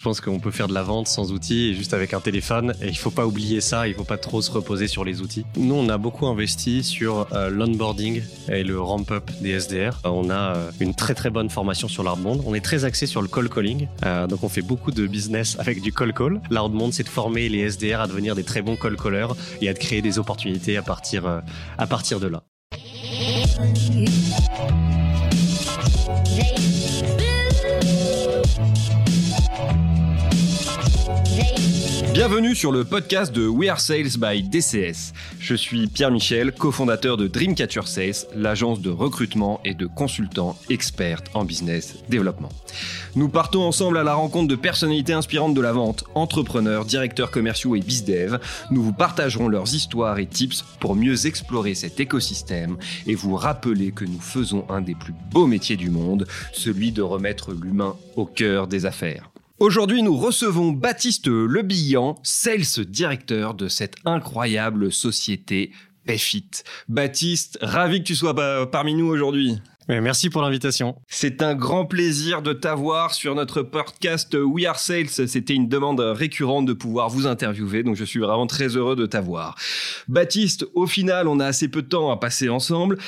Je pense qu'on peut faire de la vente sans outils et juste avec un téléphone. Et il faut pas oublier ça, il faut pas trop se reposer sur les outils. Nous, on a beaucoup investi sur euh, l'onboarding et le ramp-up des SDR. Euh, on a euh, une très très bonne formation sur l'outbound. On est très axé sur le call calling. Donc on fait beaucoup de business avec du call call. L'outbound, c'est de former les SDR à devenir des très bons call callers et à de créer des opportunités à partir, à partir de là. Bienvenue sur le podcast de We Are Sales by DCS. Je suis Pierre Michel, cofondateur de Dreamcatcher Sales, l'agence de recrutement et de consultants experts en business développement. Nous partons ensemble à la rencontre de personnalités inspirantes de la vente, entrepreneurs, directeurs commerciaux et bizdev. Nous vous partagerons leurs histoires et tips pour mieux explorer cet écosystème et vous rappeler que nous faisons un des plus beaux métiers du monde, celui de remettre l'humain au cœur des affaires. Aujourd'hui, nous recevons Baptiste Lebillan, sales directeur de cette incroyable société Payfit. Baptiste, ravi que tu sois bah, parmi nous aujourd'hui. Merci pour l'invitation. C'est un grand plaisir de t'avoir sur notre podcast We Are Sales. C'était une demande récurrente de pouvoir vous interviewer, donc je suis vraiment très heureux de t'avoir. Baptiste, au final, on a assez peu de temps à passer ensemble.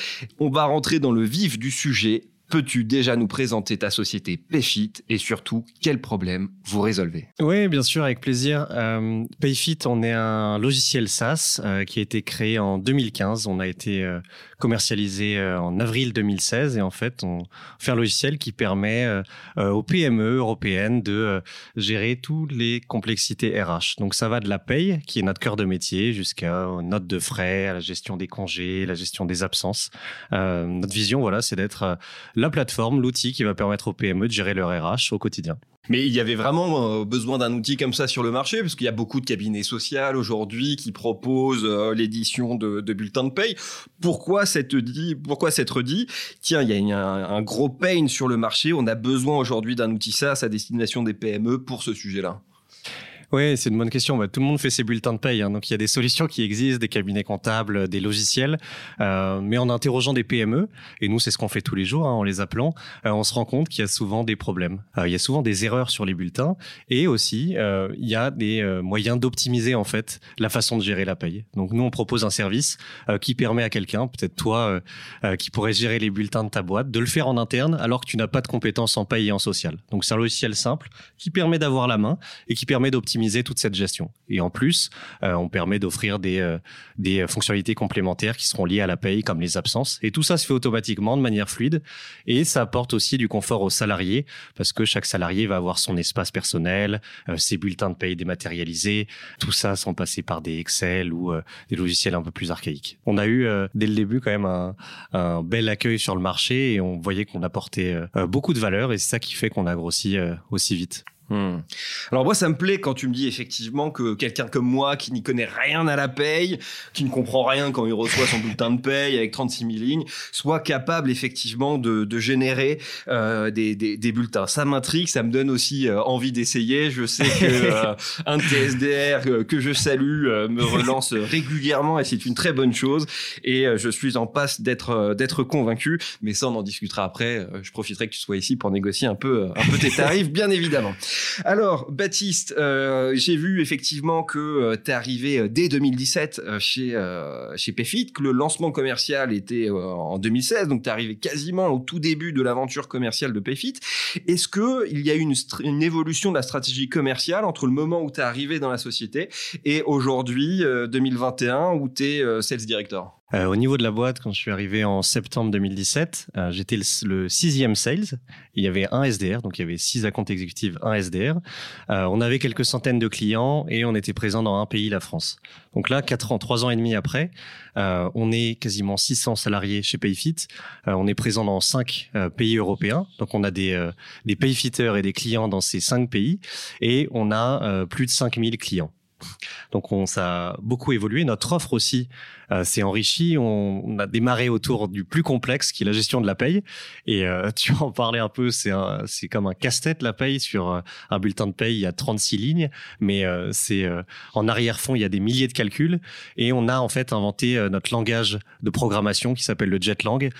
On va rentrer dans le vif du sujet. Peux-tu déjà nous présenter ta société Payfit et surtout quels problèmes vous résolvez? Oui, bien sûr, avec plaisir. Euh, Payfit, on est un logiciel SaaS euh, qui a été créé en 2015. On a été euh, commercialisé euh, en avril 2016 et en fait, on fait un logiciel qui permet euh, euh, aux PME européennes de gérer toutes les complexités RH. Donc ça va de la paye, qui est notre cœur de métier, jusqu'à notes de frais, à la gestion des congés, la gestion des absences. Euh, notre vision, voilà, c'est d'être la plateforme, l'outil qui va permettre aux PME de gérer leur RH au quotidien. Mais il y avait vraiment euh, besoin d'un outil comme ça sur le marché, parce qu'il y a beaucoup de cabinets sociaux aujourd'hui qui proposent euh, l'édition de, bulletins de paye. Pourquoi cette dit, pourquoi s'être dit, tiens, il y a un gros pain sur le marché, on a besoin aujourd'hui d'un outil SaaS à destination des PME pour ce sujet-là. Oui, c'est une bonne question. Bah, tout le monde fait ses bulletins de paye. hein. Donc, il y a des solutions qui existent, des cabinets comptables, des logiciels. Euh, mais en interrogeant des PME, et nous, c'est ce qu'on fait tous les jours hein, en les appelant, euh, on se rend compte qu'il y a souvent des problèmes. Euh, il y a souvent des erreurs sur les bulletins. Et aussi, euh, il y a des euh, moyens d'optimiser, en fait, la façon de gérer la paye. Donc, nous, on propose un service euh, qui permet à quelqu'un, peut-être toi, euh, euh, qui pourrait gérer les bulletins de ta boîte, de le faire en interne alors que tu n'as pas de compétences en paye et en social. Donc, c'est un logiciel simple qui permet d'avoir la main et qui permet d'optimiser toute cette gestion. Et en plus, euh, on permet d'offrir des, euh, des fonctionnalités complémentaires qui seront liées à la paye, comme les absences. Et tout ça se fait automatiquement, de manière fluide. Et ça apporte aussi du confort aux salariés, parce que chaque salarié va avoir son espace personnel, euh, ses bulletins de paye dématérialisés, tout ça sans passer par des Excel ou des logiciels un peu plus archaïques. On a eu, dès le début, quand même un, bel accueil sur le marché et on voyait qu'on apportait beaucoup de valeur et c'est ça qui fait qu'on a grossi aussi vite. Hmm. Alors moi, ça me plaît quand tu me dis effectivement que quelqu'un comme moi, qui n'y connaît rien à la paye, qui ne comprend rien quand il reçoit son bulletin de paye avec 36 000 lignes, soit capable effectivement de, de générer euh, des, des, des bulletins. Ça m'intrigue, ça me donne aussi euh, envie d'essayer. Je sais que euh, un de tes SDR euh, que je salue euh, me relance régulièrement et c'est une très bonne chose. Et euh, je suis en passe d'être d'être convaincu. Mais ça, on en discutera après. Je profiterai que tu sois ici pour négocier un peu un peu tes tarifs, bien évidemment. Alors, Baptiste, euh, j'ai vu effectivement que tu es arrivé euh, dès 2017 euh, chez, euh, chez Payfit, que le lancement commercial était euh, en 2016, donc tu es arrivé quasiment au tout début de l'aventure commerciale de Payfit. Est-ce qu'il y a eu une, une évolution de la stratégie commerciale entre le moment où tu es arrivé dans la société et aujourd'hui, euh, 2021, où tu es sales director? Euh, au niveau de la boîte, quand je suis arrivé en septembre 2017, euh, j'étais le, le sixième sales. Il y avait un SDR, donc il y avait six accounts exécutifs, un SDR. Euh, on avait quelques centaines de clients et on était présent dans un pays, la France. Donc là, quatre ans, trois ans et demi après, euh, on est quasiment 600 salariés chez Payfit. Euh, on est présent dans cinq euh, pays européens. Donc on a des, des payfitters et des clients dans ces cinq pays et on a plus de 5000 clients. Donc on ça a beaucoup évolué. Notre offre aussi euh, s'est enrichie. On, on, a démarré autour du plus complexe, qui est la gestion de la paye. Et euh, tu en parlais un peu. C'est comme un casse-tête la paye sur euh, un bulletin de paye. Il y a 36 lignes, mais euh, c'est en arrière-fond il y a des milliers de calculs. Et on a en fait inventé notre langage de programmation qui s'appelle le JetLang,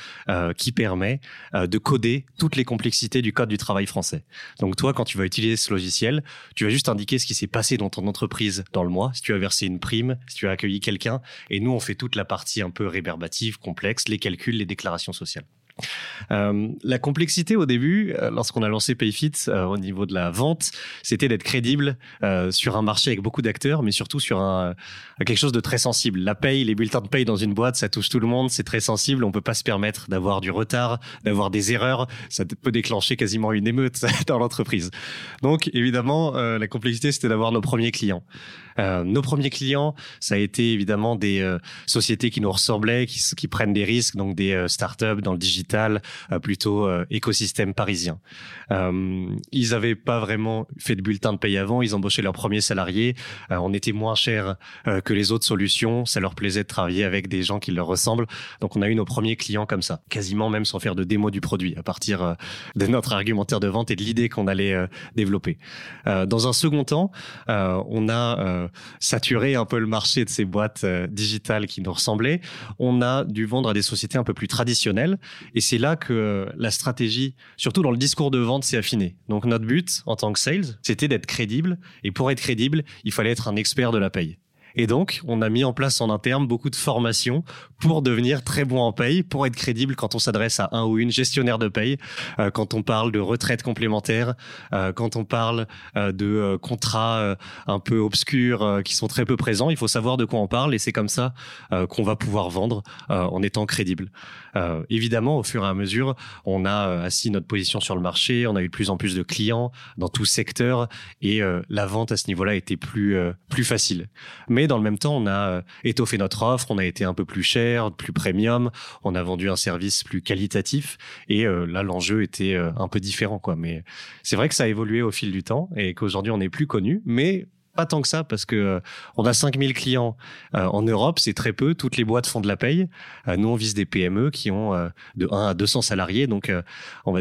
qui permet de coder toutes les complexités du code du travail français. Donc toi, quand tu vas utiliser ce logiciel, tu vas juste indiquer ce qui s'est passé dans ton entreprise dans le mois, si tu as versé une prime, si tu as accueilli quelqu'un, et nous on fait toute la partie un peu réverbative, complexe, les calculs, les déclarations sociales. Euh, la complexité au début, euh, lorsqu'on a lancé Payfit euh, au niveau de la vente, c'était d'être crédible sur un marché avec beaucoup d'acteurs, mais surtout sur un, quelque chose de très sensible. La paye, les bulletins de paye dans une boîte, ça touche tout le monde, c'est très sensible. On peut pas se permettre d'avoir du retard, d'avoir des erreurs. Ça peut déclencher quasiment une émeute dans l'entreprise. Donc évidemment, la complexité, c'était d'avoir nos premiers clients. Euh, nos premiers clients, ça a été évidemment des euh, sociétés qui nous ressemblaient, qui, qui, prennent des risques, donc des euh, startups dans le digital, plutôt écosystème parisien. ils n'avaient pas vraiment fait de bulletin de paye avant, ils embauchaient leurs premiers salariés. on était moins cher que les autres solutions, ça leur plaisait de travailler avec des gens qui leur ressemblent. Donc on a eu nos premiers clients comme ça, quasiment même sans faire de démo du produit, à partir de notre argumentaire de vente et de l'idée qu'on allait développer. dans un second temps, on a saturer un peu le marché de ces boîtes euh, digitales qui nous ressemblaient, on a dû vendre à des sociétés un peu plus traditionnelles. Et c'est là que euh, la stratégie, surtout dans le discours de vente, s'est affinée. Donc notre but en tant que sales, c'était d'être crédible. Et pour être crédible, il fallait être un expert de la paye. Et donc, on a mis en place en interne beaucoup de formations pour devenir très bon en paye, pour être crédible quand on s'adresse à un ou une gestionnaire de paye, euh, quand on parle de retraite complémentaire, euh, quand on parle euh, de contrats un peu obscurs qui sont très peu présents. Il faut savoir de quoi on parle et c'est comme ça qu'on va pouvoir vendre en étant crédible. évidemment, au fur et à mesure, on a assis notre position sur le marché, on a eu de plus en plus de clients dans tout secteur et la vente à ce niveau-là était plus plus facile. Mais mais dans le même temps, on a euh, étoffé notre offre, on a été un peu plus cher, plus premium, on a vendu un service plus qualitatif et euh, là l'enjeu était euh, un peu différent quoi. Mais c'est vrai que ça a évolué au fil du temps et qu'aujourd'hui on est plus connu, mais pas tant que ça parce que euh, on a 5000 clients euh, en Europe, c'est très peu. Toutes les boîtes font de la paye. Euh, nous, on vise des PME qui ont de 1 à 200 salariés. Donc,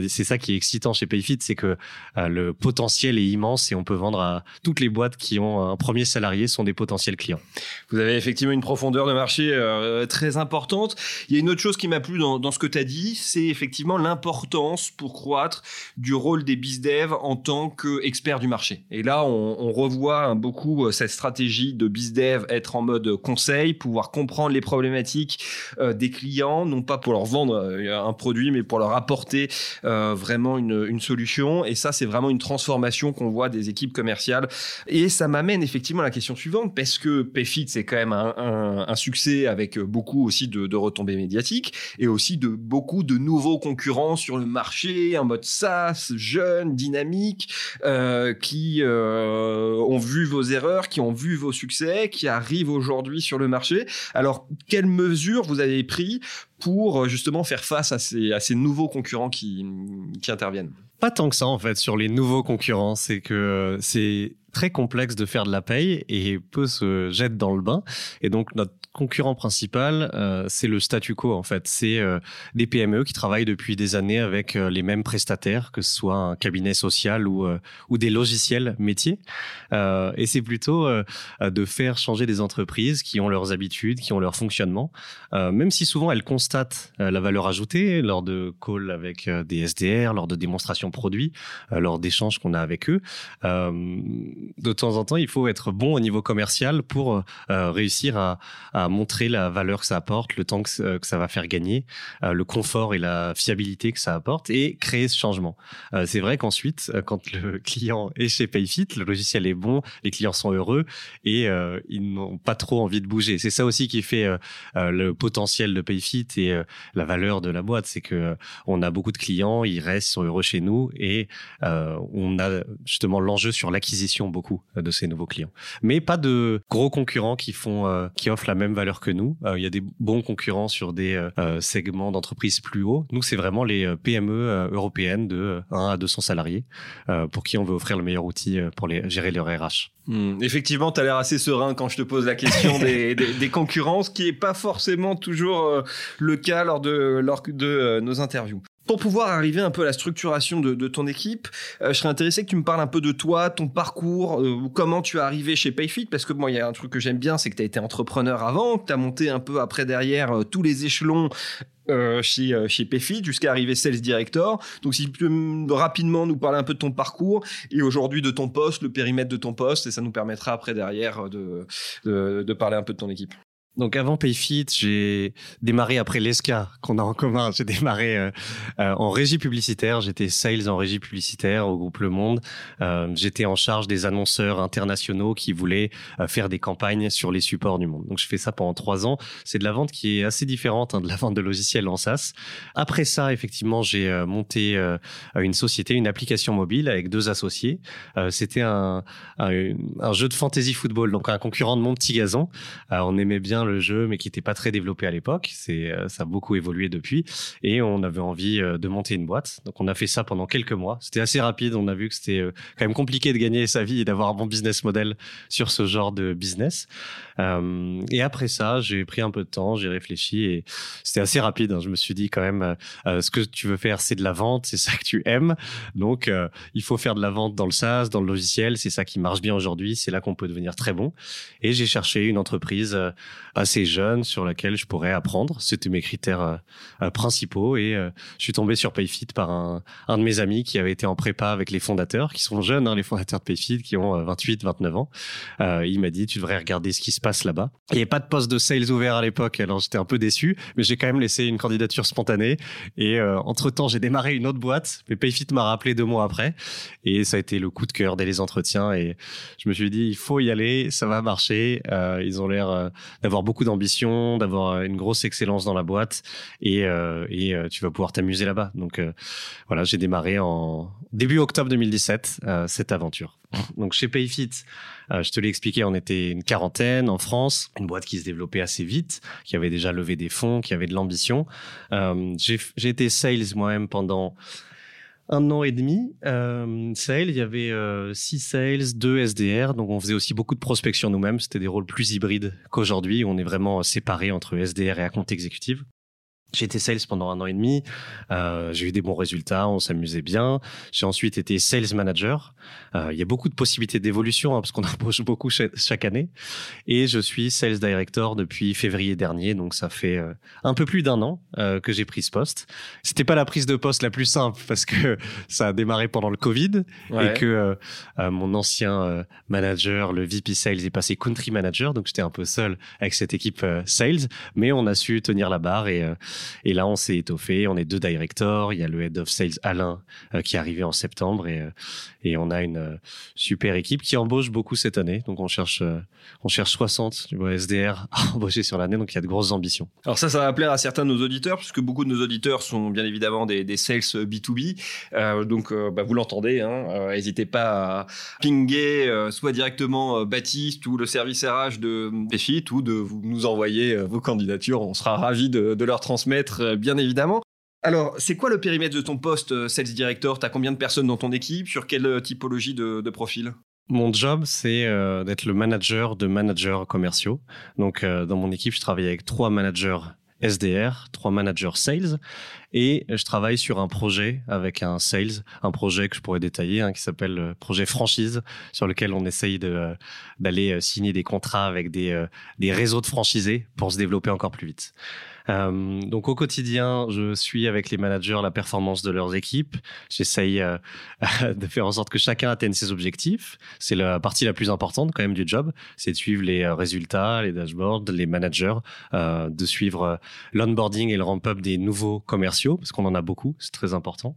c'est ça qui est excitant chez Payfit, c'est que le potentiel est immense et on peut vendre à toutes les boîtes qui ont un premier salarié sont des potentiels clients. Vous avez effectivement une profondeur de marché très importante. Il y a une autre chose qui m'a plu dans, ce que tu as dit, c'est effectivement l'importance pour croître du rôle des bizdev en tant qu'expert du marché. Et là, on, revoit un beaucoup euh, cette stratégie de bizdev, être en mode conseil, pouvoir comprendre les problématiques euh, des clients, non pas pour leur vendre euh, un produit, mais pour leur apporter vraiment une, solution. Et ça, c'est vraiment une transformation qu'on voit des équipes commerciales. Et ça m'amène effectivement à la question suivante, parce que Payfit, c'est quand même un, succès avec beaucoup aussi de, retombées médiatiques et aussi de beaucoup de nouveaux concurrents sur le marché, en mode SaaS, jeune, dynamique, qui ont vu vos erreurs, qui ont vu vos succès, qui arrivent aujourd'hui sur le marché. Alors, quelles mesures vous avez pris pour euh, justement faire face à ces, nouveaux concurrents qui, qui interviennent? Pas tant que ça en fait sur les nouveaux concurrents, c'est que c'est très complexe de faire de la paye et peu se jettent dans le bain. Et donc notre concurrent principal, euh, c'est le statu quo en fait. C'est euh, des PME qui travaillent depuis des années avec euh, les mêmes prestataires, que ce soit un cabinet social ou ou des logiciels métiers. Et c'est plutôt de faire changer des entreprises qui ont leurs habitudes, qui ont leur fonctionnement, même si souvent elles constatent la valeur ajoutée lors de calls avec des SDR, lors de démonstrations produits, lors d'échanges qu'on a avec eux. de temps en temps, il faut être bon au niveau commercial pour réussir à montrer la valeur que ça apporte, le temps que, que ça va faire gagner, euh, le confort et la fiabilité que ça apporte et créer ce changement. Euh, c'est vrai qu'ensuite, euh, quand le client est chez Payfit, le logiciel est bon, les clients sont heureux et euh, ils n'ont pas trop envie de bouger. C'est ça aussi qui fait euh, le potentiel de Payfit et la valeur de la boîte, c'est que on a beaucoup de clients, ils restent, sont heureux chez nous et on a justement l'enjeu sur l'acquisition beaucoup de ces nouveaux clients. Mais pas de gros concurrents qui font, qui offrent la même mêmes valeurs que nous. Il y a des bons concurrents sur des segments d'entreprises plus hauts. Nous, c'est vraiment les PME européennes de 1 à 200 salariés pour qui on veut offrir le meilleur outil pour les, gérer leur RH. Hmm. effectivement, tu as l'air assez serein quand je te pose la question des, des, concurrents, ce qui n'est pas forcément toujours le cas lors de, lors de nos interviews. Pour pouvoir arriver un peu à la structuration de, ton équipe, euh, je serais intéressé que tu me parles un peu de toi, ton parcours, euh, comment tu es arrivé chez Payfit, parce que moi, il y a un truc que j'aime bien, c'est que tu as été entrepreneur avant, que tu as monté un peu après derrière euh, tous les échelons chez, chez Payfit jusqu'à arriver Sales Director. Donc, si tu peux rapidement nous parler un peu de ton parcours et aujourd'hui de ton poste, le périmètre de ton poste, et ça nous permettra après derrière de, de parler un peu de ton équipe. Donc avant Payfit, j'ai démarré après l'ESCA qu'on a en commun. J'ai démarré euh, euh, en régie publicitaire. J'étais sales en régie publicitaire au groupe Le Monde. Euh, j'étais en charge des annonceurs internationaux qui voulaient faire des campagnes sur les supports du monde. Donc je fais ça pendant trois ans. C'est de la vente qui est assez différente hein, de la vente de logiciels en SaaS. Après ça, effectivement, j'ai monté une société, une application mobile avec deux associés. C'était un, un, jeu de fantasy football, donc un concurrent de mon petit gazon. on aimait bien le jeu, mais qui n'était pas très développé à l'époque. C'est, euh, ça a beaucoup évolué depuis. Et on avait envie euh, de monter une boîte. Donc on a fait ça pendant quelques mois. C'était assez rapide. On a vu que c'était euh, quand même compliqué de gagner sa vie et d'avoir un bon business model sur ce genre de business. et après ça, j'ai pris un peu de temps, j'ai réfléchi et c'était assez rapide. Hein. Je me suis dit quand même, ce que tu veux faire, c'est de la vente, c'est ça que tu aimes. Donc il faut faire de la vente dans le SaaS, dans le logiciel. C'est ça qui marche bien aujourd'hui. C'est là qu'on peut devenir très bon. Et j'ai cherché une entreprise assez jeune sur laquelle je pourrais apprendre. C'était mes critères euh, euh, principaux et euh, je suis tombé sur Payfit par un, de mes amis qui avait été en prépa avec les fondateurs, qui sont jeunes, hein, les fondateurs de Payfit, qui ont 28, 29 ans. il m'a dit, tu devrais regarder ce qui se passe là-bas. Il n'y avait pas de poste de sales ouvert à l'époque, alors j'étais un peu déçu, mais j'ai quand même laissé une candidature spontanée. Et entre-temps, j'ai démarré une autre boîte, mais Payfit m'a rappelé deux mois après. Et ça a été le coup de cœur dès les entretiens. Et je me suis dit, il faut y aller, ça va marcher. ils ont l'air d'avoir beaucoup d'ambition, d'avoir euh, une grosse excellence dans la boîte et, euh, et euh, tu vas pouvoir t'amuser là-bas. Donc voilà, j'ai démarré en début octobre 2017 cette aventure. Donc chez Payfit, je te l'ai expliqué, on était une quarantaine en France, une boîte qui se développait assez vite, qui avait déjà levé des fonds, qui avait de l'ambition. j'ai été sales moi-même pendant un an et demi. Euh, sales, il y avait euh, six sales, deux SDR, donc on faisait aussi beaucoup de prospection nous-mêmes. C'était des rôles plus hybrides qu'aujourd'hui. On est vraiment séparés entre SDR et account exécutive. J'ai été sales pendant un an et demi. Euh, j'ai eu des bons résultats, on s'amusait bien. J'ai ensuite été sales manager. Euh, il y a beaucoup de possibilités d'évolution hein, parce qu'on embauche beaucoup chaque, année. Et je suis sales director depuis février dernier, donc ça fait euh, un peu plus d'un an euh, que j'ai pris ce poste. C'était pas la prise de poste la plus simple parce que ça a démarré pendant le Covid et que euh, mon ancien manager, le VP sales, est passé country manager, donc j'étais un peu seul avec cette équipe sales, mais on a su tenir la barre et et là, on s'est étoffé. On est deux directors. Il y a le head of sales Alain euh, qui est arrivé en septembre et, euh, on a une euh, super équipe qui embauche beaucoup cette année. Donc on cherche, on cherche 60 du SDR à embaucher sur l'année. Donc il y a de grosses ambitions. Alors ça, ça va plaire à certains de nos auditeurs puisque beaucoup de nos auditeurs sont bien évidemment des, sales B2B. donc bah, vous l'entendez. Hein, N'hésitez pas à pinguer soit directement Baptiste ou le service RH de Béfit ou de vous nous envoyer vos candidatures. On sera ravis de leur transmettre euh, bien évidemment. Alors, c'est quoi le périmètre de ton poste, euh, Sales Director? Tu as combien de personnes dans ton équipe? Sur quelle euh, typologie de, profil? Mon job, c'est d'être le manager de managers commerciaux. Donc, dans mon équipe, je travaille avec trois managers SDR, trois managers sales, et je travaille sur un projet avec un sales, un projet que je pourrais détailler, hein, qui s'appelle projet franchise, sur lequel on essaye d'aller signer des contrats avec des des réseaux de franchisés pour se développer encore plus vite. Euh, donc au quotidien, je suis avec les managers la performance de leurs équipes. J'essaye euh, de faire en sorte que chacun atteigne ses objectifs. C'est la partie la plus importante quand même du job, c'est de suivre les euh, résultats, les dashboards, les managers, de suivre l'onboarding et le ramp-up des nouveaux commerciaux parce qu'on en a beaucoup, c'est très important.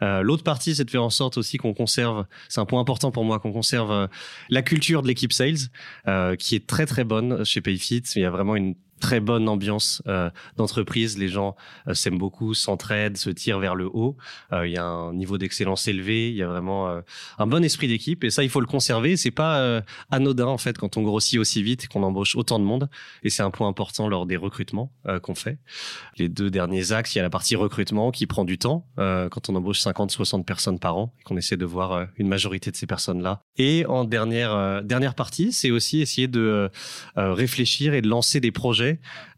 L'autre partie, c'est de faire en sorte aussi qu'on conserve, c'est un point important pour moi, qu'on conserve la culture de l'équipe sales qui est très très bonne chez Payfit. Il y a vraiment une très bonne ambiance d'entreprise. Les gens s'aiment beaucoup, s'entraident, se tirent vers le haut. Il y a un niveau d'excellence élevé. Il y a vraiment un bon esprit d'équipe et ça, il faut le conserver. C'est pas anodin en fait quand on grossit aussi vite et qu'on embauche autant de monde. Et c'est un point important lors des recrutements qu'on fait. Les deux derniers axes, il y a la partie recrutement qui prend du temps quand on embauche 50, 60 personnes par an et qu'on essaie de voir une majorité de ces personnes-là. Et en dernière dernière partie, c'est aussi essayer de réfléchir et de lancer des projets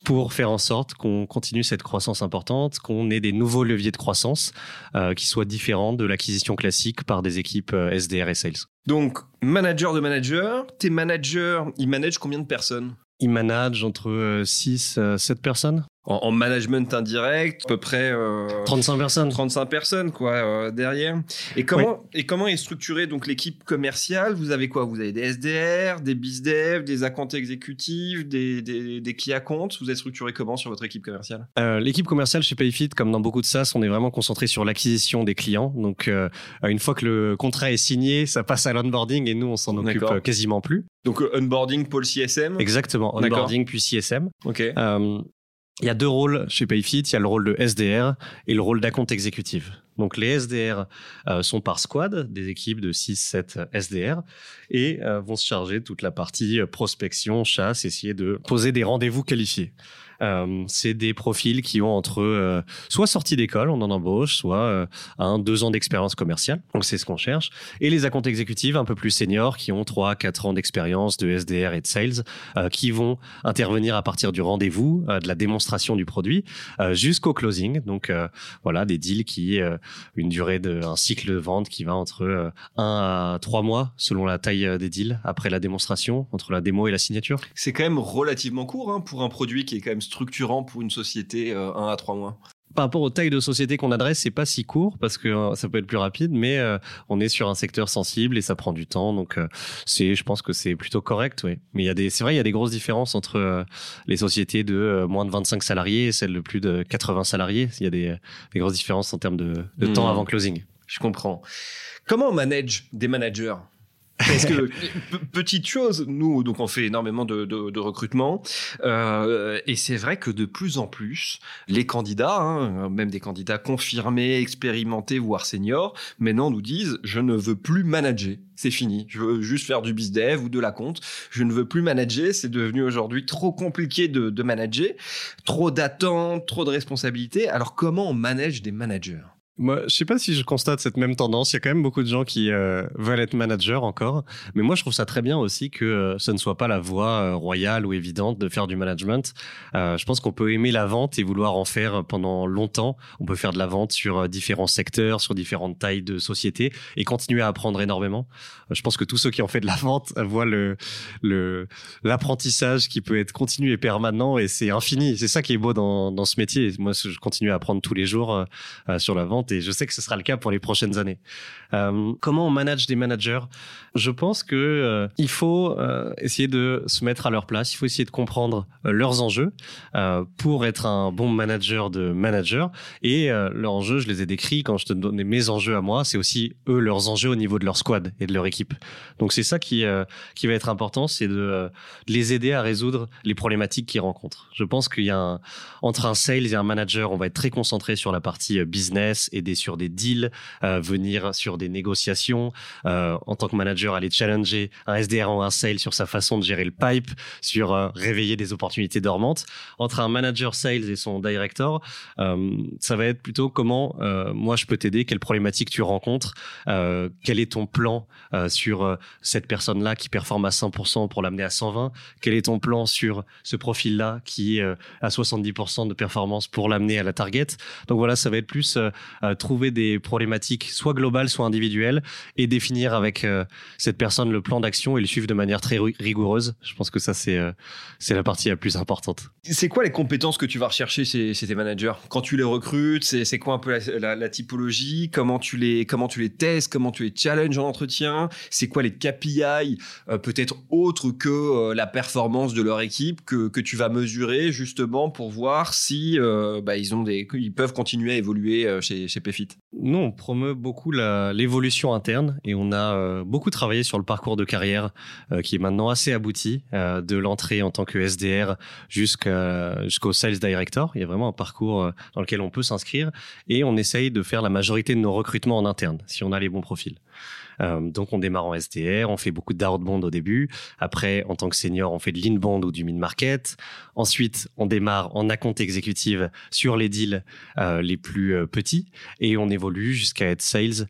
pour faire en sorte qu'on continue cette croissance importante, qu'on ait des nouveaux leviers de croissance euh, qui soient différents de l'acquisition classique par des équipes euh, SDR et sales. Donc, manager de manager, tes managers, ils managent combien de personnes? Ils managent entre 6 euh, 7 personnes en, management indirect, à peu près 35 personnes. 35 personnes quoi euh, derrière. Et comment et comment est structurée donc l'équipe commerciale? Vous avez quoi? Vous avez des SDR, des bizdev, des accounts exécutifs, des des, des key accounts? Vous êtes structuré comment sur votre équipe commerciale? Euh, L'équipe commerciale chez Payfit, comme dans beaucoup de SaaS, on est vraiment concentré sur l'acquisition des clients. Donc euh, une fois que le contrat est signé, ça passe à l'onboarding et nous on s'en occupe quasiment plus. Donc onboarding, pôle CSM. Exactement. Onboarding puis CSM. Ok. Il y a deux rôles chez Payfit. Il y a le rôle de SDR et le rôle d'account exécutif. Donc les SDR euh, sont par squad, des équipes de 6-7 SDR, et euh, vont se charger de toute la partie euh, prospection, chasse, essayer de poser des rendez-vous qualifiés. Euh, c'est des profils qui ont entre euh, soit sortie d'école, on en embauche, soit euh, un, deux ans d'expérience commerciale. Donc c'est ce qu'on cherche. Et les accounts exécutifs un peu plus seniors qui ont trois, quatre ans d'expérience de SDR et de sales, qui vont intervenir à partir du rendez-vous, de la démonstration du produit, jusqu'au closing. Donc voilà, des deals qui une durée de un cycle de vente qui va entre un à trois mois selon la taille des deals après la démonstration, entre la démo et la signature. C'est quand même relativement court hein, pour un produit qui est quand même structurant pour une société euh, un à trois mois par rapport aux tailles de société qu'on adresse, c'est pas si court parce que euh, ça peut être plus rapide, mais euh, on est sur un secteur sensible et ça prend du temps. Donc, c'est, je pense que c'est plutôt correct, oui. Mais il y a des, c'est vrai, il y a des grosses différences entre les sociétés de moins de 25 salariés et celles de plus de 80 salariés. Il y a des, des grosses différences en termes de, de temps hmm. avant closing. Je comprends. Comment on manage des managers? Parce que petite chose, nous donc on fait énormément de, de, de recrutement euh, et c'est vrai que de plus en plus les candidats, hein, même des candidats confirmés, expérimentés voire seniors, maintenant nous disent je ne veux plus manager, c'est fini, je veux juste faire du bizdev ou de la compte, je ne veux plus manager, c'est devenu aujourd'hui trop compliqué de, de manager, trop d'attentes, trop de responsabilités. Alors comment on manage des managers? Moi, je sais pas si je constate cette même tendance. Il y a quand même beaucoup de gens qui euh, veulent être manager encore, mais moi je trouve ça très bien aussi que euh, ce ne soit pas la voie euh, royale ou évidente de faire du management. je pense qu'on peut aimer la vente et vouloir en faire pendant longtemps. On peut faire de la vente sur différents secteurs, sur différentes tailles de sociétés et continuer à apprendre énormément. je pense que tous ceux qui ont fait de la vente voient le le l'apprentissage qui peut être continu et permanent et c'est infini. C'est ça qui est beau dans dans ce métier. Moi, je continue à apprendre tous les jours sur la vente et je sais que ce sera le cas pour les prochaines années. Euh, comment on manage des managers? Je pense que euh, il faut euh, essayer de se mettre à leur place, il faut essayer de comprendre leurs enjeux pour être un bon manager de manager. Et leurs enjeux, je les ai décrits quand je te donnais mes enjeux à moi, c'est aussi eux leurs enjeux au niveau de leur squad et de leur équipe. Donc c'est ça qui qui va être important, c'est de, les aider à résoudre les problématiques qu'ils rencontrent. Je pense qu'il y a entre un sales et un manager, on va être très concentré sur la partie business aider sur des deals, venir sur des négociations, euh, en tant que manager, aller challenger un SDR ou un sale sur sa façon de gérer le pipe, sur euh, réveiller des opportunités dormantes. Entre un manager sales et son director, euh, ça va être plutôt comment moi je peux t'aider, quelles problématiques tu rencontres, quel est ton plan sur cette personne-là qui performe à 100% pour l'amener à 120, quel est ton plan sur ce profil-là qui est à 70% de performance pour l'amener à la target. Donc voilà, ça va être plus trouver des problématiques soit globales, soit individuel et définir avec euh, cette personne le plan d'action et le suivre de manière très rigoureuse. Je pense que ça, c'est euh, c'est la partie la plus importante. C'est quoi les compétences que tu vas rechercher chez, tes managers? Quand tu les recrutes, c'est quoi un peu la, typologie? Comment tu les comment tu les testes? Comment tu les challenges en entretien? C'est quoi les KPI euh, peut-être autres que la performance de leur équipe que, que tu vas mesurer justement pour voir si bah, ils ont des ils peuvent continuer à évoluer chez chez nous, on promeut beaucoup l'évolution interne et on a euh, beaucoup travaillé sur le parcours de carrière euh, qui est maintenant assez abouti, euh, de l'entrée en tant que SDR jusqu'au Sales Director. Il y a vraiment un parcours dans lequel on peut s'inscrire et on essaye de faire la majorité de nos recrutements en interne si on a les bons profils. Euh, donc on démarre en SDR, on fait beaucoup d'outbound au début. Après, en tant que senior, on fait de l'inbound ou du mid-market. Ensuite, on démarre en account exécutive sur les deals euh, les plus euh, petits et on évolue jusqu'à être sales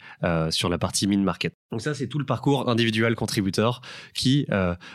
sur la partie mid-market. Donc ça, c'est tout le parcours individuel contributeur qui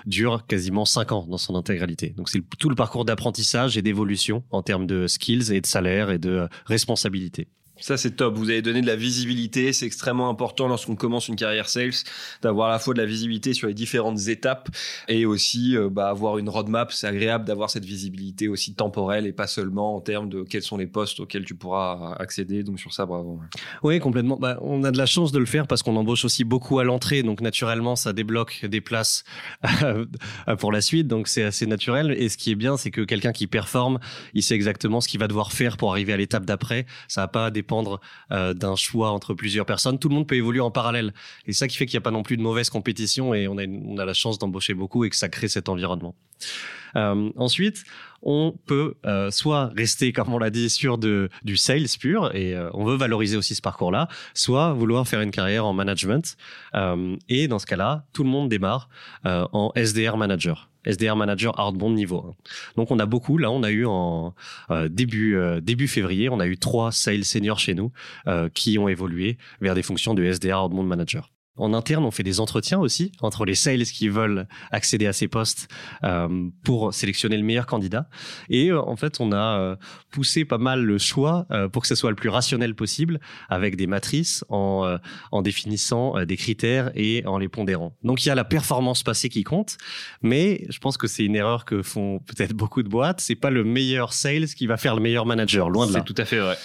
dure quasiment 5 ans dans son intégralité. Donc c'est tout le parcours d'apprentissage et d'évolution en termes de skills et de salaire et de responsabilité. Ça, c'est top. Vous avez donné de la visibilité. C'est extrêmement important lorsqu'on commence une carrière sales d'avoir à la fois de la visibilité sur les différentes étapes et aussi euh, bah, avoir une roadmap. C'est agréable d'avoir cette visibilité aussi temporelle et pas seulement en termes de quels sont les postes auxquels tu pourras accéder. Donc, sur ça, bravo. Oui, complètement. Bah, on a de la chance de le faire parce qu'on embauche aussi beaucoup à l'entrée. Donc, naturellement, ça débloque des places pour la suite. Donc, c'est assez naturel. Et ce qui est bien, c'est que quelqu'un qui performe, il sait exactement ce qu'il va devoir faire pour arriver à l'étape d'après. Ça n'a pas des euh, d'un choix entre plusieurs personnes. Tout le monde peut évoluer en parallèle. Et ça qui fait qu'il n'y a pas non plus de mauvaise compétition et on a, la chance d'embaucher beaucoup et que ça crée cet environnement. Euh, ensuite, on peut euh, soit rester, comme on l'a dit, sur du sales pur, et on veut valoriser aussi ce parcours-là, soit vouloir faire une carrière en management. Et dans ce cas-là, tout le monde démarre en SDR manager. SDR manager hardbond niveau 1. Donc on a beaucoup, là on a eu en début début février, on a eu trois sales seniors chez nous qui ont évolué vers des fonctions de SDR hardbond manager. En interne, on fait des entretiens aussi entre les sales qui veulent accéder à ces postes euh, pour sélectionner le meilleur candidat. Et euh, en fait, on a euh, poussé pas mal le choix pour que ce soit le plus rationnel possible avec des matrices en, en définissant des critères et en les pondérant. Donc il y a la performance passée qui compte, mais je pense que c'est une erreur que font peut-être beaucoup de boîtes. C'est pas le meilleur sales qui va faire le meilleur manager, loin de là. C'est tout à fait vrai.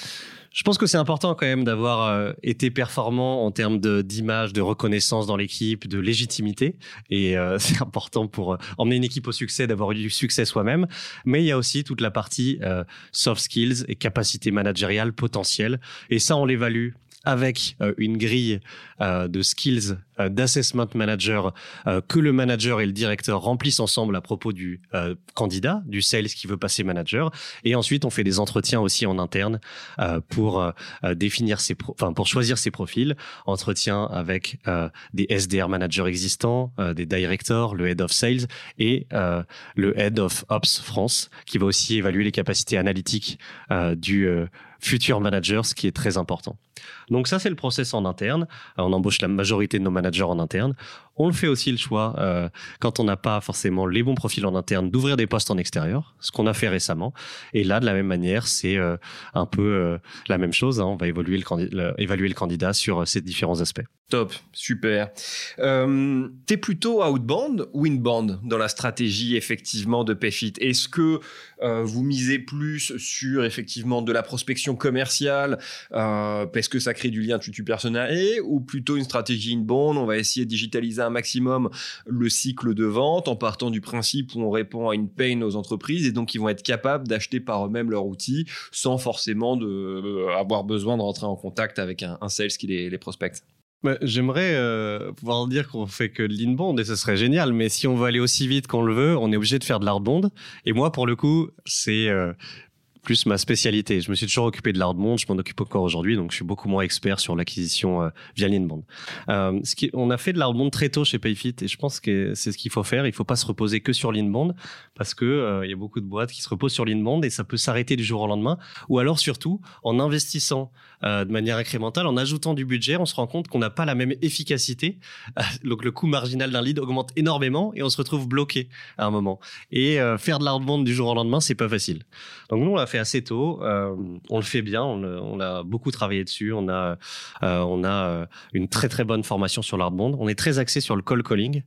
Je pense que c'est important quand même d'avoir euh, été performant en termes d'image, de, reconnaissance dans l'équipe, de légitimité. Et euh, c'est important pour euh, emmener une équipe au succès, d'avoir eu du succès soi-même. Mais il y a aussi toute la partie soft skills et capacité managériale potentielle. Et ça, on l'évalue avec euh, une grille euh, de skills euh, d'assessment manager que le manager et le directeur remplissent ensemble à propos du candidat, du sales qui veut passer manager. Et ensuite, on fait des entretiens aussi en interne pour définir ses, enfin pour choisir ses profils. Entretien avec des SDR managers existants, des directors, le head of sales et le head of ops France, qui va aussi évaluer les capacités analytiques du futur manager, ce qui est très important. Donc ça, c'est le process en interne. On embauche la majorité de nos managers en interne. On le fait aussi le choix, euh, quand on n'a pas forcément les bons profils en interne, d'ouvrir des postes en extérieur, ce qu'on a fait récemment. Et là, de la même manière, c'est euh, un peu euh, la même chose. Hein. On va évaluer le, candidat sur ces différents aspects. Top, super. Euh, T'es plutôt outbound ou inbound dans la stratégie effectivement de Payfit? Est-ce que vous misez plus sur effectivement de la prospection commerciale parce que ça crée du lien tutu personnel ou plutôt une stratégie inbound On va essayer de digitaliser un maximum le cycle de vente en partant du principe où on répond à une pain aux entreprises et donc ils vont être capables d'acheter par eux-mêmes leur outil sans forcément de, euh, avoir besoin de rentrer en contact avec un, sales qui les, prospecte. J'aimerais euh, pouvoir dire qu'on fait que de l'inbound et ce serait génial, mais si on veut aller aussi vite qu'on le veut, on est obligé de faire de l'outbound. Et moi, pour le coup, c'est euh, plus ma spécialité. Je me suis toujours occupé de l'outbound, je m'en occupe encore aujourd'hui, donc je suis beaucoup moins expert sur l'acquisition euh, via l'inbound. Euh, on a fait de l'outbound très tôt chez Payfit et je pense que c'est ce qu'il faut faire. Il faut pas se reposer que sur l'inbound parce que euh, il y a beaucoup de boîtes qui se reposent sur l'inbound et ça peut s'arrêter du jour au lendemain. Ou alors surtout en investissant euh, de manière incrémentale, en ajoutant du budget, on se rend compte qu'on n'a pas la même efficacité. donc le coût marginal d'un lead augmente énormément et on se retrouve bloqué à un moment. Et faire de l'outbound du jour au lendemain, c'est pas facile. Donc nous on a fait assez tôt. Euh, on le fait bien. On, a beaucoup travaillé dessus. On a, euh, on a euh, une très très bonne formation sur l'outbound. On est très axé sur le call calling.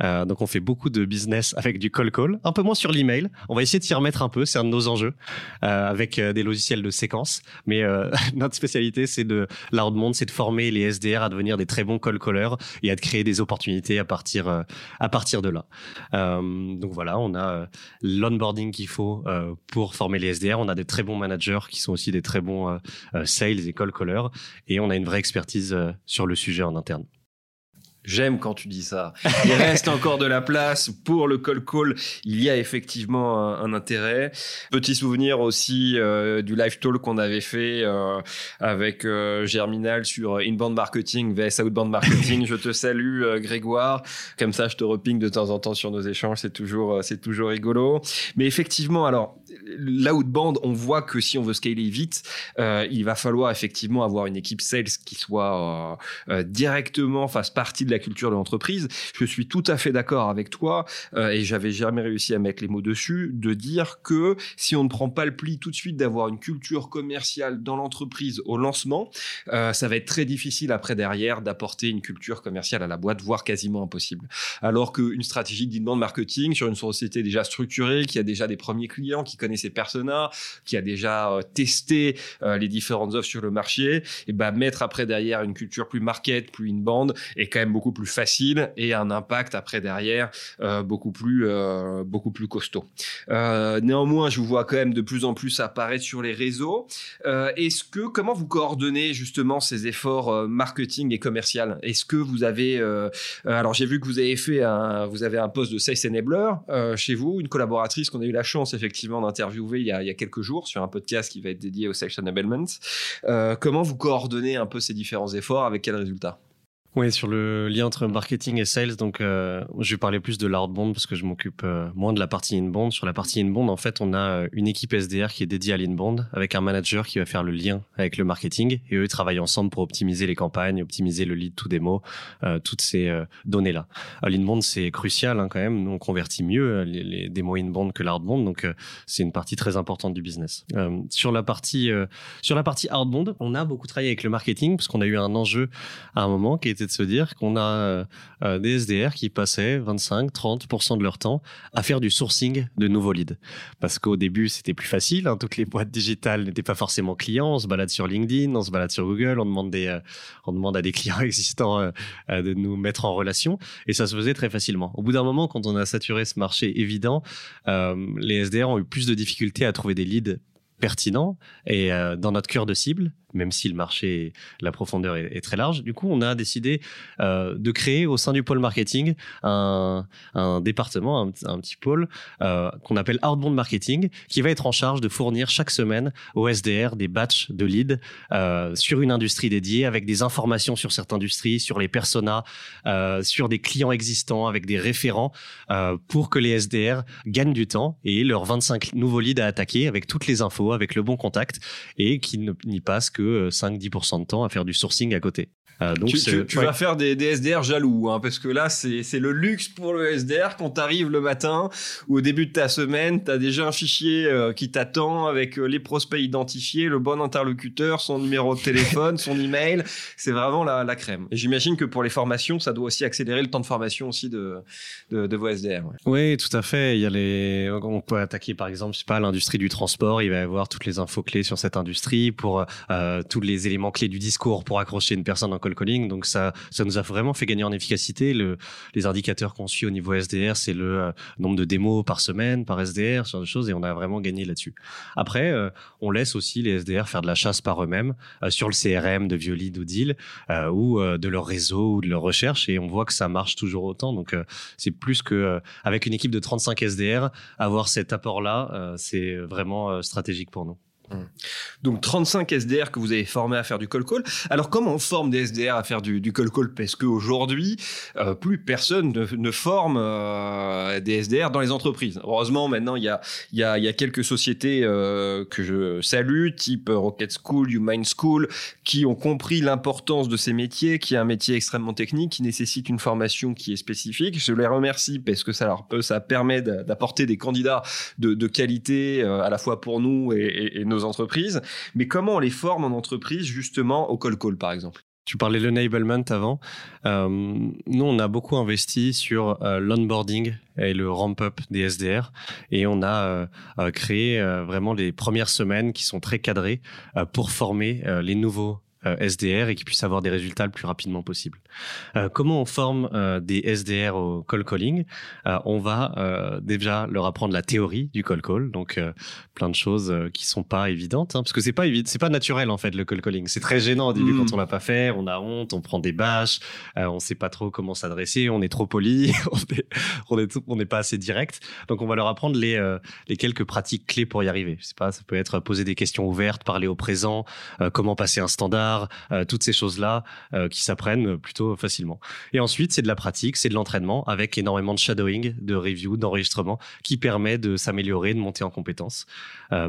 donc on fait beaucoup de business avec du call call, un peu moins sur l'email. On va essayer de s'y remettre un peu. C'est un de nos enjeux avec des logiciels de séquence. Mais notre spécialité, c'est de l'outbound, c'est de former les SDR à devenir des très bons call callers et à de créer des opportunités à partir à partir de là. donc voilà, on a l'onboarding qu'il faut pour former les SDR. On a a des très bons managers qui sont aussi des très bons sales et call callers, et on a une vraie expertise sur le sujet en interne. J'aime quand tu dis ça. Il reste encore de la place pour le call call. Il y a effectivement un, intérêt. Petit souvenir aussi euh, du live talk qu'on avait fait euh, avec euh, Germinal sur inbound marketing vs outbound marketing. je te salue Grégoire. Comme ça, je te reping de temps en temps sur nos échanges. C'est toujours, c'est toujours rigolo. Mais effectivement, alors l'outbound, on voit que si on veut scaler vite, il va falloir effectivement avoir une équipe sales qui soit directement fasse partie de la culture de l'entreprise. Je suis tout à fait d'accord avec toi euh, et j'avais jamais réussi à mettre les mots dessus de dire que si on ne prend pas le pli tout de suite d'avoir une culture commerciale dans l'entreprise au lancement, euh, ça va être très difficile après derrière d'apporter une culture commerciale à la boîte, voire quasiment impossible. Alors qu'une stratégie d'inbound marketing sur une société déjà structurée, qui a déjà des premiers clients, qui connaît ses personas, qui a déjà euh, testé les différentes offres sur le marché, et ben mettre après derrière une culture plus market, plus inbound est quand même beaucoup plus facile et un impact après derrière euh, beaucoup plus euh, beaucoup plus costaud. Euh, néanmoins, je vous vois quand même de plus en plus apparaître sur les réseaux. Est-ce que comment vous coordonnez justement ces efforts marketing et commercial? Est-ce que vous avez alors j'ai vu que vous avez fait un vous avez un poste de sales enabler chez vous, une collaboratrice qu'on a eu la chance effectivement d'interviewer il, y a quelques jours sur un podcast qui va être dédié au sales enablement. comment vous coordonnez un peu ces différents efforts? Avec quels résultats oui, sur le lien entre marketing et sales, donc euh, je vais parler plus de l'outbound parce que je m'occupe euh, moins de la partie inbound. Sur la partie inbound, en fait, on a euh, une équipe SDR qui est dédiée à l'inbound avec un manager qui va faire le lien avec le marketing et eux travaillent ensemble pour optimiser les campagnes, optimiser le lead to démo, euh, toutes ces euh, données-là. L'inbound, c'est crucial hein, quand même. Nous, on convertit mieux les, les démos inbound que l'outbound, donc c'est une partie très importante du business. sur la partie sur la partie outbound, on a beaucoup travaillé avec le marketing parce qu'on a eu un enjeu à un moment qui était de se dire qu'on a euh, euh, des SDR qui passaient 25-30% de leur temps à faire du sourcing de nouveaux leads. Parce qu'au début, c'était plus facile. Hein, toutes les boîtes digitales n'étaient pas forcément clients. On se balade sur LinkedIn, on se balade sur Google, on demande, euh, on demande à des clients existants de nous mettre en relation. Et ça se faisait très facilement. Au bout d'un moment, quand on a saturé ce marché évident, les SDR ont eu plus de difficultés à trouver des leads pertinents et dans notre cœur de cible même si le marché, la profondeur est, très large. Du coup, on a décidé euh, de créer au sein du pôle marketing un, département, un, petit pôle euh, qu'on appelle Outbound Marketing, qui va être en charge de fournir chaque semaine au SDR des batchs de leads euh, sur une industrie dédiée, avec des informations sur cette industrie, sur les personas, sur des clients existants, avec des référents, pour que les SDR gagnent du temps et leurs 25 nouveaux leads à attaquer avec toutes les infos, avec le bon contact, et qu'ils n'y passent que 5-10% de temps à faire du sourcing à côté. Euh, donc tu, vas faire des, SDR jaloux, hein, parce que là, c'est le luxe pour le SDR quand tu arrives le matin ou au début de ta semaine, tu as déjà un fichier euh, qui t'attend avec euh, les prospects identifiés, le bon interlocuteur, son numéro de téléphone, son email. C'est vraiment la, crème. Et j'imagine que pour les formations, ça doit aussi accélérer le temps de formation aussi de, de, vos SDR. Oui, tout à fait. Il y a les... On peut attaquer par exemple, je sais pas, l'industrie du transport. Il va y avoir toutes les infos clés sur cette industrie pour tous les éléments clés du discours pour accrocher une personne en call calling. Donc ça, ça nous a vraiment fait gagner en efficacité. Le, les indicateurs qu'on suit au niveau SDR, c'est le euh, nombre de démos par semaine, par SDR, ce genre de choses, et on a vraiment gagné là-dessus. Après, euh, on laisse aussi les SDR faire de la chasse par eux-mêmes euh, sur le CRM de Violid ou Deal ou de leur réseau ou de leur recherche, et on voit que ça marche toujours autant. Donc c'est plus que avec une équipe de 35 SDR, avoir cet apport-là, c'est vraiment stratégique pour nous. Mmh. Donc 35 SDR que vous avez formés à faire du call call. Alors comment on forme des SDR à faire du, du call call? Parce qu'aujourd'hui, euh, plus personne ne, forme euh, des SDR dans les entreprises. Heureusement, maintenant, il y a, y, a, y a quelques sociétés euh, que je salue, type Rocket School, Human School, qui ont compris l'importance de ces métiers, qui est un métier extrêmement technique, qui nécessite une formation qui est spécifique. Je les remercie parce que ça leur ça permet d'apporter des candidats de, de qualité à la fois pour nous et, et, et nos entreprises, mais comment on les forme en entreprise justement au call call par exemple? Tu parlais de l'enablement avant. Euh, nous, on a beaucoup investi sur euh, l'onboarding et le ramp-up des SDR. Et on a euh, créé vraiment les premières semaines qui sont très cadrées pour former les nouveaux SDR et qui puissent avoir des résultats le plus rapidement possible. comment on forme des SDR au call calling? On va déjà leur apprendre la théorie du call call, donc plein de choses qui sont pas évidentes, hein, parce que c'est pas évident, c'est pas naturel en fait le call calling. C'est très gênant au début mmh. quand on l'a pas fait, on a honte, on prend des bâches, on sait pas trop comment s'adresser, on est trop poli, on est, on n'est pas assez direct. Donc on va leur apprendre les, les quelques pratiques clés pour y arriver. Je sais pas, ça peut être poser des questions ouvertes, parler au présent, euh, comment passer un standard, euh, toutes ces choses-là euh, qui s'apprennent plutôt facilement. Et ensuite, c'est de la pratique, c'est de l'entraînement avec énormément de shadowing, de review, d'enregistrement qui permet de s'améliorer, de monter en compétences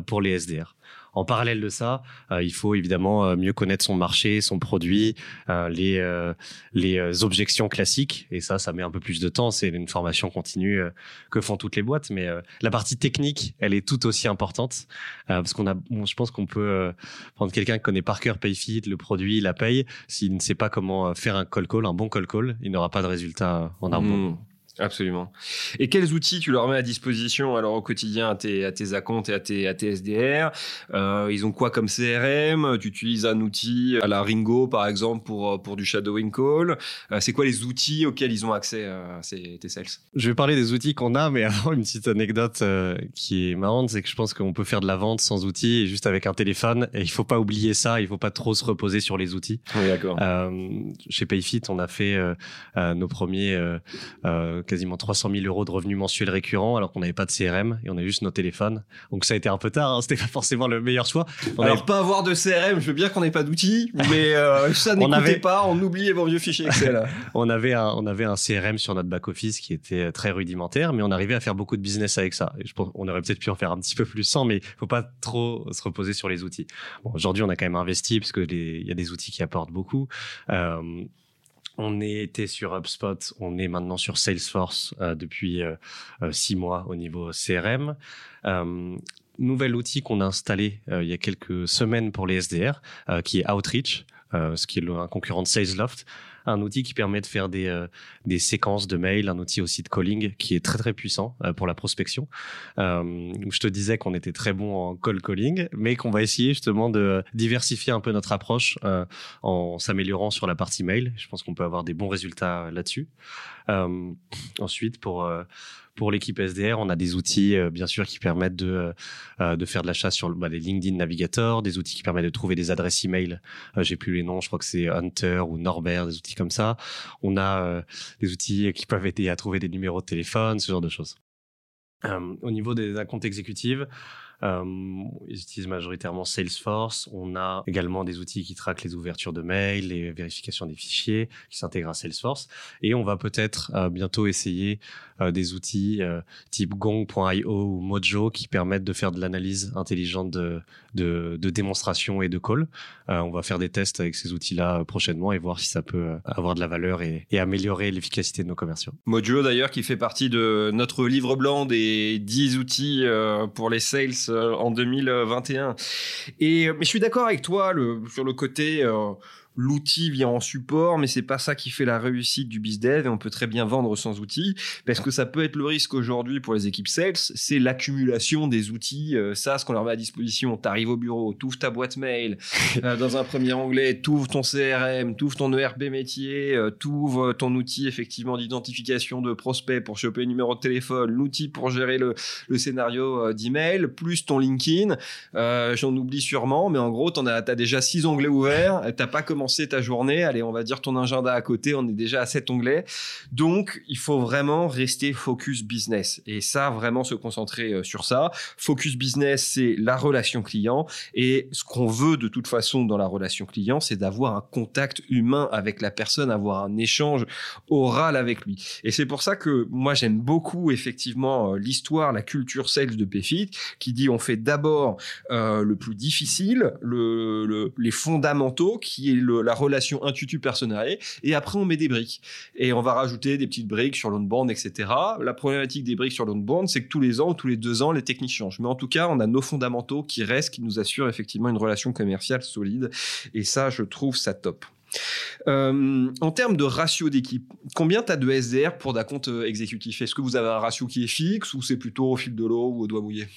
pour les SDR. En parallèle de ça, euh, il faut évidemment euh, mieux connaître son marché, son produit, euh, les les objections classiques. Et ça, ça met un peu plus de temps. C'est une formation continue que font toutes les boîtes. Mais la partie technique, elle est tout aussi importante parce qu'on a, je pense qu'on peut prendre quelqu'un qui connaît par cœur PayFit, le produit, la paye. S'il ne sait pas comment faire un call call, un bon call call, il n'aura pas de résultat en. Mmh. Absolument. Et quels outils tu leur mets à disposition alors au quotidien à tes, à tes accounts et à tes, à tes SDR euh, Ils ont quoi comme CRM Tu utilises un outil à la Ringo par exemple pour, pour du shadowing call? Euh, C'est quoi les outils auxquels ils ont accès à ces, tes sales? Je vais parler des outils qu'on a, mais avant une petite anecdote euh, qui est marrante, c'est que je pense qu'on peut faire de la vente sans outils et juste avec un téléphone. Et il faut pas oublier ça, il faut pas trop se reposer sur les outils. Oui, d'accord. chez Payfit, on a fait nos premiers quasiment 300 000 euros de revenus mensuels récurrents alors qu'on n'avait pas de CRM et on a juste nos téléphones. Donc ça a été un peu tard, hein, c'était pas forcément le meilleur choix. On alors pas avoir de CRM, je veux bien qu'on n'ait pas d'outils, mais euh, ça n'écoutait avait... pas, on oubliait vos vieux fichiers Excel. on avait un, on avait un CRM sur notre back office qui était très rudimentaire, mais on arrivait à faire beaucoup de business avec ça. Et je pense on aurait peut-être pu en faire un petit peu plus sans, mais il faut pas trop se reposer sur les outils. Bon, aujourd'hui on a quand même investi parce que il y a des outils qui apportent beaucoup. Euh, on était sur HubSpot, on est maintenant sur Salesforce euh, depuis euh, euh, six mois au niveau CRM. nouvel outil qu'on a installé il y a quelques semaines pour les SDR, qui est Outreach, ce qui est un concurrent de SalesLoft un outil qui permet de faire des, euh, des séquences de mails, un outil aussi de calling qui est très très puissant euh, pour la prospection. Euh, je te disais qu'on était très bon en call calling, mais qu'on va essayer justement de diversifier un peu notre approche en s'améliorant sur la partie mail. Je pense qu'on peut avoir des bons résultats là-dessus. ensuite, pour pour l'équipe SDR, on a des outils, euh, bien sûr, qui permettent de, euh, euh, de faire de l'achat sur bah, les LinkedIn Navigator, des outils qui permettent de trouver des adresses email. J'ai plus les noms, je crois que c'est Hunter ou Norbert, des outils comme ça. On a des outils qui peuvent aider à trouver des numéros de téléphone, ce genre de choses. au niveau des comptes exécutifs, euh, ils utilisent majoritairement Salesforce. On a également des outils qui traquent les ouvertures de mails, les vérifications des fichiers, qui s'intègrent à Salesforce. Et on va peut-être euh, bientôt essayer euh, des outils euh, type Gong.io ou Mojo qui permettent de faire de l'analyse intelligente de, de, démonstration et de call. Euh, on va faire des tests avec ces outils-là prochainement et voir si ça peut avoir de la valeur et, et améliorer l'efficacité de nos commerciaux. Mojo d'ailleurs qui fait partie de notre livre blanc des 10 outils pour les sales en 2021. Et mais je suis d'accord avec toi sur le côté l'outil vient en support, mais c'est pas ça qui fait la réussite du bizdev et on peut très bien vendre sans outils parce que ça peut être le risque aujourd'hui pour les équipes sales, c'est l'accumulation des outils euh, ça ce qu'on leur met à disposition. T'arrives au bureau, t'ouvres ta boîte mail euh, dans un premier onglet, t'ouvres ton CRM, t'ouvres ton ERP métier, euh, t'ouvres ton outil effectivement d'identification de prospects pour choper le numéro de téléphone, l'outil pour gérer le, le scénario d'email, plus ton LinkedIn. J'en oublie sûrement, mais en gros t'en as, as déjà six onglets ouverts, t'as pas commencé ta journée, allez, on va dire ton agenda à côté, on est déjà à cet onglet. Donc, il faut vraiment rester focus business. Et ça, vraiment se concentrer euh, sur ça. Focus business, c'est la relation client. Et ce qu'on veut de toute façon dans la relation client, c'est d'avoir un contact humain avec la personne, avoir un échange oral avec lui. Et c'est pour ça que moi, j'aime beaucoup effectivement euh, l'histoire, la culture sales de PFIT, qui dit on fait d'abord euh, le plus difficile, le, les fondamentaux, qui est le la relation intuitu personnelle et après on met des briques et on va rajouter des petites briques sur l'onboard, etc. La problématique des briques sur l'onboard, c'est que tous les ans ou tous les deux ans, les techniques changent. Mais en tout cas, on a nos fondamentaux qui restent, qui nous assurent effectivement une relation commerciale solide et ça, je trouve ça top. Euh, en termes de ratio d'équipe, combien tu as de SDR pour d'un compte euh, exécutif? Est-ce que vous avez un ratio qui est fixe ou c'est plutôt au fil de l'eau ou au doigt mouillé?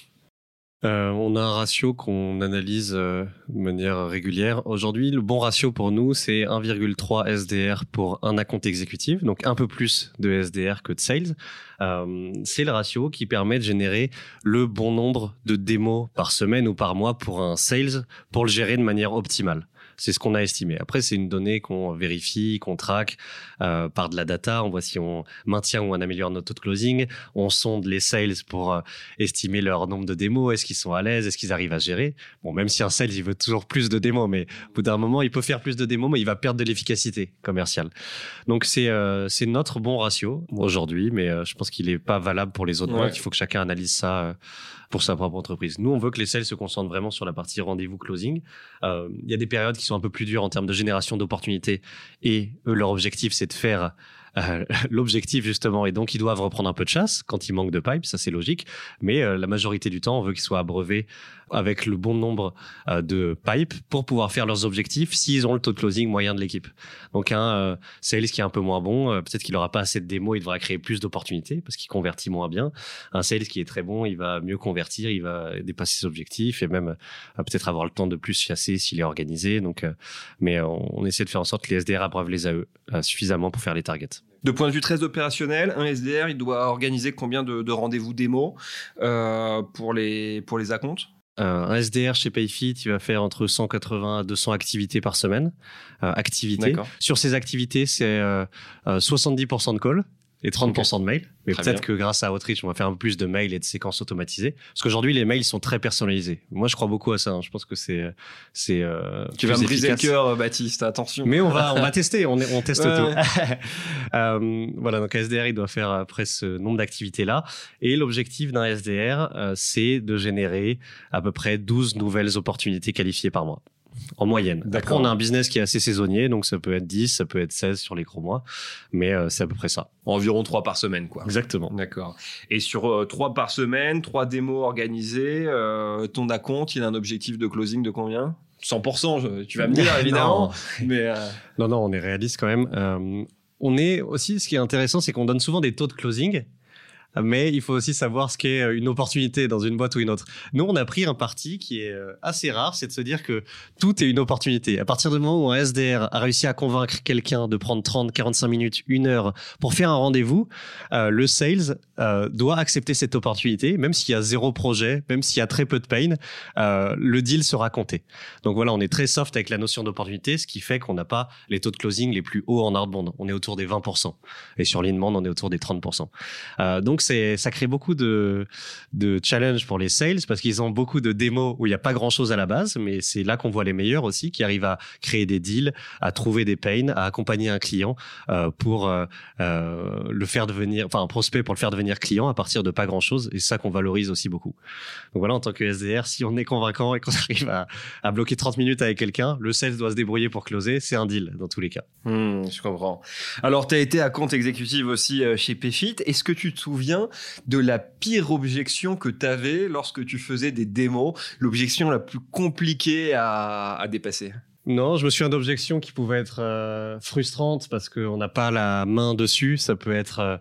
Euh, on a un ratio qu'on analyse euh, de manière régulière. Aujourd'hui, le bon ratio pour nous, c'est 1,3 SDR pour un account exécutif, donc un peu plus de SDR que de sales. Euh, c'est le ratio qui permet de générer le bon nombre de démos par semaine ou par mois pour un sales pour le gérer de manière optimale. C'est ce qu'on a estimé. Après, c'est une donnée qu'on vérifie, qu'on traque euh, par de la data. On voit si on maintient ou on améliore notre taux de closing. On sonde les sales pour euh, estimer leur nombre de démos. Est-ce qu'ils sont à l'aise? Est-ce qu'ils arrivent à gérer? Bon, même si un sales, il veut toujours plus de démos, mais au bout d'un moment, il peut faire plus de démos, mais il va perdre de l'efficacité commerciale. Donc, c'est euh, c'est notre bon ratio aujourd'hui, mais je pense qu'il n'est pas valable pour les autres Ouais. boîtes. Il faut que chacun analyse ça pour sa propre entreprise. Nous, on veut que les sales se concentrent vraiment sur la partie rendez-vous closing. Euh, Il y a des périodes qui sont un peu plus dures en termes de génération d'opportunités et leur objectif, c'est de faire euh, l'objectif justement et donc ils doivent reprendre un peu de chasse quand il manque de pipe, ça c'est logique, mais euh, la majorité du temps on veut qu'ils soient abreuvés avec le bon nombre euh, de pipes pour pouvoir faire leurs objectifs s'ils ont le taux de closing moyen de l'équipe. Donc un euh, sales qui est un peu moins bon, euh, peut-être qu'il aura pas assez de démos, il devra créer plus d'opportunités parce qu'il convertit moins bien. Un sales qui est très bon, il va mieux convertir, il va dépasser ses objectifs et même euh, peut-être avoir le temps de plus chasser s'il est organisé. Donc, euh, mais on, on essaie de faire en sorte que les SDR abreuvent les AE euh, suffisamment pour faire les targets. De point de vue très opérationnel, un SDR, il doit organiser combien de, de rendez-vous démo euh, pour les pour les acomptes? Euh, un SDR chez Payfit, il va faire entre 180 à 200 activités par semaine. Euh, activités. Sur ces activités, c'est euh, euh, 70% de calls et 30% de mails. Mais peut-être que grâce à Outreach, on va faire un peu plus de mails et de séquences automatisées. Parce qu'aujourd'hui, les mails sont très personnalisés. Moi, je crois beaucoup à ça. hein. Je pense que c'est c'est euh, Tu vas me briser le cœur, Baptiste, attention. Mais on va, on va tester, on, est- on teste Ouais, tout. Euh, voilà, donc un SDR, il doit faire après ce nombre d'activités-là. Et l'objectif d'un SDR, euh, c'est de générer à peu près 12 nouvelles opportunités qualifiées par mois. En moyenne. Après, D'accord. on a un business qui est assez saisonnier, donc ça peut être 10, ça peut être 16 sur les gros mois, mais euh, c'est à peu près ça. Environ 3 par semaine, quoi. Exactement. D'accord. Et sur 3 par semaine, 3 démos organisées, euh, ton acompte, il a un objectif de closing de combien? 100%, je- tu vas me dire évidemment. mais euh, Non, non, on est réaliste quand même. Euh, on est aussi, ce qui est intéressant, c'est qu'on donne souvent des taux de closing, mais il faut aussi savoir ce qu'est une opportunité dans une boîte ou une autre. Nous, on a pris un parti qui est euh, assez rare, c'est de se dire que tout est une opportunité. À partir du moment où un SDR a réussi à convaincre quelqu'un de prendre 30, 45 minutes, une heure pour faire un rendez-vous, euh, le sales euh, doit accepter cette opportunité, même s'il y a zéro projet, même s'il y a très peu de pain, euh, le deal sera compté. Donc voilà, on est très soft avec la notion d'opportunité, ce qui fait qu'on n'a pas les taux de closing les plus hauts en outbound. On est autour des 20%. Et sur l'inbound, on est autour des 30%. Euh, donc ça crée beaucoup de, de challenges pour les sales parce qu'ils ont beaucoup de démos où il n'y a pas grand chose à la base, mais c'est là qu'on voit les meilleurs aussi qui arrivent à créer des deals, à trouver des pains, à accompagner un client euh, pour euh, euh, le faire devenir, enfin un prospect pour le faire devenir client à partir de pas grand chose. Et ça qu'on valorise aussi beaucoup. Donc voilà, en tant que SDR, si on est convaincant et qu'on arrive à, bloquer 30 minutes avec quelqu'un, le sales doit se débrouiller pour closer. C'est un deal dans tous les cas. hmm, je comprends. Alors, tu as été à compte exécutif aussi chez Payfit. Est-ce que tu te souviens de la pire objection que tu avais lorsque tu faisais des démos L'objection la plus compliquée à, dépasser Non, je me souviens d'objections qui pouvaient être euh, frustrantes parce qu'on n'a pas la main dessus. Ça peut être euh,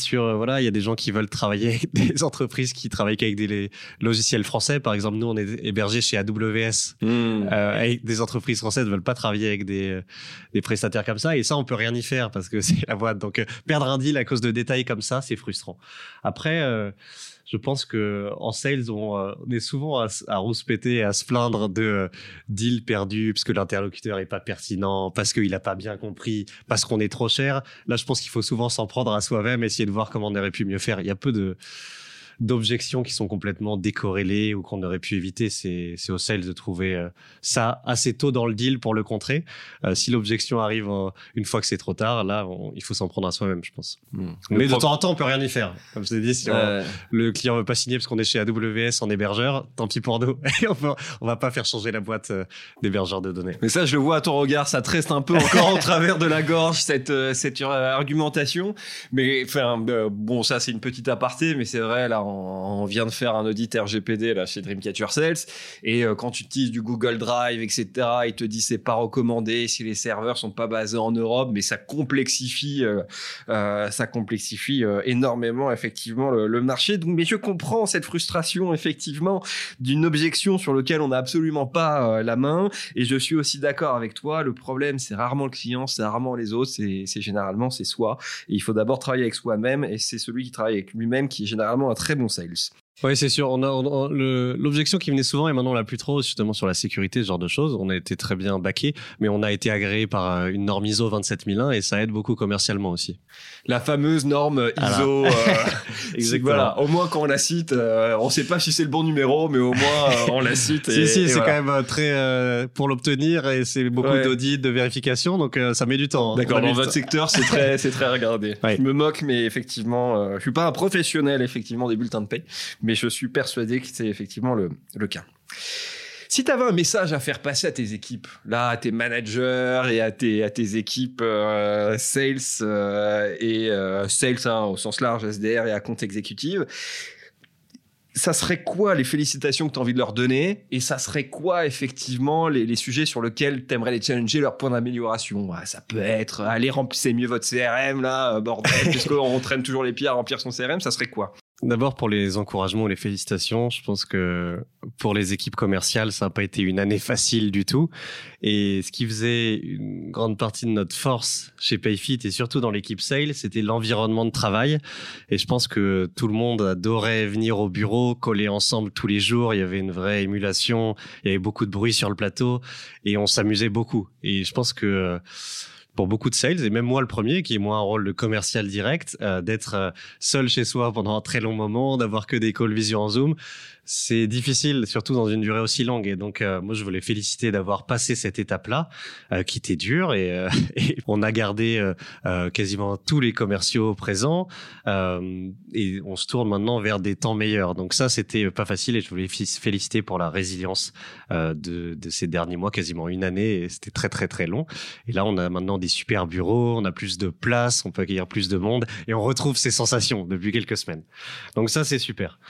sur, euh, voilà, il y a des gens qui veulent travailler avec des entreprises qui travaillent qu'avec des les- logiciels français. Par exemple, nous, on est hébergé chez AWS. Hmm. Euh, des entreprises françaises ne veulent pas travailler avec des, euh, des prestataires comme ça et ça on peut rien y faire parce que c'est la boîte donc euh, perdre un deal à cause de détails comme ça c'est frustrant après euh, je pense que en sales on, euh, on est souvent à, à rouspéter à se plaindre de euh, deals perdus parce que l'interlocuteur est pas pertinent parce qu'il a pas bien compris parce qu'on est trop cher. Là je pense qu'il faut souvent s'en prendre à soi-même essayer de voir comment on aurait pu mieux faire. Il y a peu de d'objections qui sont complètement décorrélées ou qu'on aurait pu éviter, c'est c'est au sales de trouver euh, ça assez tôt dans le deal pour le contrer. Euh, si l'objection arrive euh, une fois que c'est trop tard, là, on- il faut s'en prendre à soi-même, je pense. Hmm. Mais Le de pro- temps en temps, on peut rien y faire. Comme je t'ai dit, si on- le client veut pas signer parce qu'on est chez AWS en hébergeur, tant pis pour nous. on, peut- on va pas faire changer la boîte d'hébergeur de données. Mais ça, je le vois à ton regard, ça te reste un peu encore au travers de la gorge, cette, cette argumentation. Mais enfin, euh, bon, ça, c'est une petite aparté, mais c'est vrai, là, on, vient de faire un audit RGPD là chez Dreamcatcher Sales et euh, quand tu utilises du Google Drive, etc., il te dit c'est pas recommandé si les serveurs sont pas basés en Europe, mais ça complexifie, euh, ça complexifie énormément effectivement le, marché. Donc, mais je comprends cette frustration effectivement d'une objection sur lequel on n'a absolument pas la main et je suis aussi d'accord avec toi. Le problème c'est rarement le client, c'est rarement les autres, c'est généralement c'est soi. Et il faut d'abord travailler avec soi-même et c'est celui qui travaille avec lui-même qui est généralement un très bon sales. Oui, c'est sûr. On a, l'objection qui venait souvent et maintenant on l'a plus trop, justement sur la sécurité, ce genre de choses. On a été très bien baqué, mais on a été agréé par euh, une norme ISO 27001 et ça aide beaucoup commercialement aussi. La fameuse norme ISO. Euh, Exactement. Voilà. Au moins quand on la cite, euh, on ne sait pas si c'est le bon numéro, mais au moins on la cite. si si, c'est quand même très pour l'obtenir et c'est beaucoup d'audits, de vérification, donc ça met du temps. Hein. D'accord. Dans votre secteur, c'est très c'est très regardé. Je me moque, mais effectivement, je suis pas un professionnel effectivement des bulletins de paie mais je suis persuadé que c'est effectivement le, le cas. Si tu avais un message à faire passer à tes équipes, là, à tes managers et à tes, à tes équipes euh, sales euh, et euh, sales hein, au sens large, SDR et à compte exécutive, ça serait quoi les félicitations que tu as envie de leur donner et ça serait quoi effectivement les, les sujets sur lesquels tu aimerais les challenger, leurs points d'amélioration? Ça peut être allez remplissez mieux votre CRM là, bordel, puisqu'on traîne toujours les pieds à remplir son CRM, ça serait quoi? D'abord pour les encouragements, les félicitations. Je pense que pour les équipes commerciales, ça n'a pas été une année facile du tout. Et ce qui faisait une grande partie de notre force chez Payfit et surtout dans l'équipe sales, c'était l'environnement de travail. Et je pense que tout le monde adorait venir au bureau, coller ensemble tous les jours. Il y avait une vraie émulation. Il y avait beaucoup de bruit sur le plateau et on s'amusait beaucoup. Et je pense que pour beaucoup de sales, et même moi le premier, qui est moi un rôle de commercial direct, euh, d'être euh, seul chez soi pendant un très long moment, d'avoir que des calls visio en Zoom, c'est difficile, surtout dans une durée aussi longue. Et donc, euh, moi, je voulais féliciter d'avoir passé cette étape-là, euh, qui était dure. Et, euh, et on a gardé quasiment tous les commerciaux présents. et on se tourne maintenant vers des temps meilleurs. Donc ça, c'était pas facile. Et je voulais féliciter pour la résilience de, de ces derniers mois, quasiment une année. Et c'était très, très, très long. Et là, on a maintenant des super bureaux, on a plus de place, on peut accueillir plus de monde. Et on retrouve ces sensations depuis quelques semaines. Donc ça, c'est super.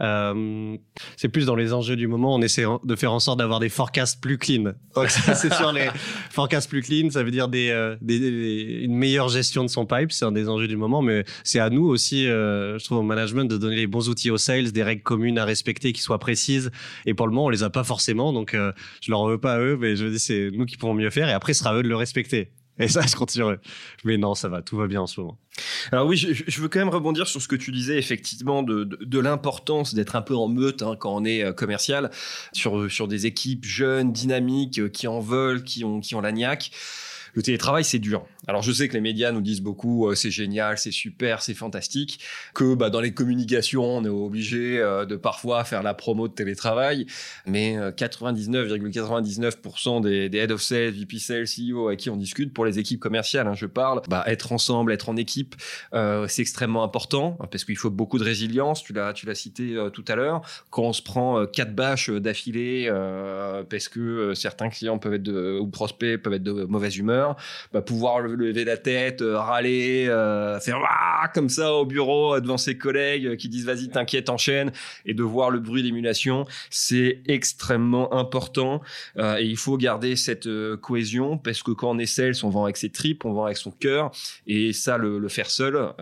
Euh, c'est plus dans les enjeux du moment. On essaie de faire en sorte d'avoir des forecasts plus clean. c'est sur les forecasts plus clean. Ça veut dire euh, des, une meilleure gestion de son pipe. C'est un des enjeux du moment. Mais c'est à nous aussi, euh, je trouve, au management, de donner les bons outils aux sales, des règles communes à respecter qui soient précises. Et pour le moment, on les a pas forcément. Donc, je leur veux pas à eux, mais je dis, c'est nous qui pourrons mieux faire. Et après, ce sera à eux de le respecter. Et ça, je continuerai. Mais non, ça va, tout va bien en ce moment. Alors oui, je, veux quand même rebondir sur ce que tu disais effectivement de, de, l'importance d'être un peu en meute hein, quand on est euh, commercial, sur, sur des équipes jeunes, dynamiques, euh, qui en veulent, qui ont, qui ont la niaque le télétravail, c'est dur. Alors, je sais que les médias nous disent beaucoup, euh, c'est génial, c'est super, c'est fantastique, que bah, dans les communications, on est obligé euh, de parfois faire la promo de télétravail, mais 99,99% euh, des, head of sales, VP sales, CEO à qui on discute, pour les équipes commerciales, hein, je parle, bah, être ensemble, être en équipe, c'est extrêmement important, parce qu'il faut beaucoup de résilience, tu l'as, tu l'as cité tout à l'heure, quand on se prend quatre bâches d'affilée, parce que certains clients peuvent être de, ou prospects peuvent être de mauvaise humeur, bah, pouvoir lever la tête, euh, râler, euh, faire comme ça au bureau euh, devant ses collègues qui disent vas-y t'inquiète enchaîne et de voir le bruit d'émulation, c'est extrêmement important. Et il faut garder cette cohésion parce que quand on est sales, on vend avec ses tripes, on vend avec son cœur et ça le, faire seul,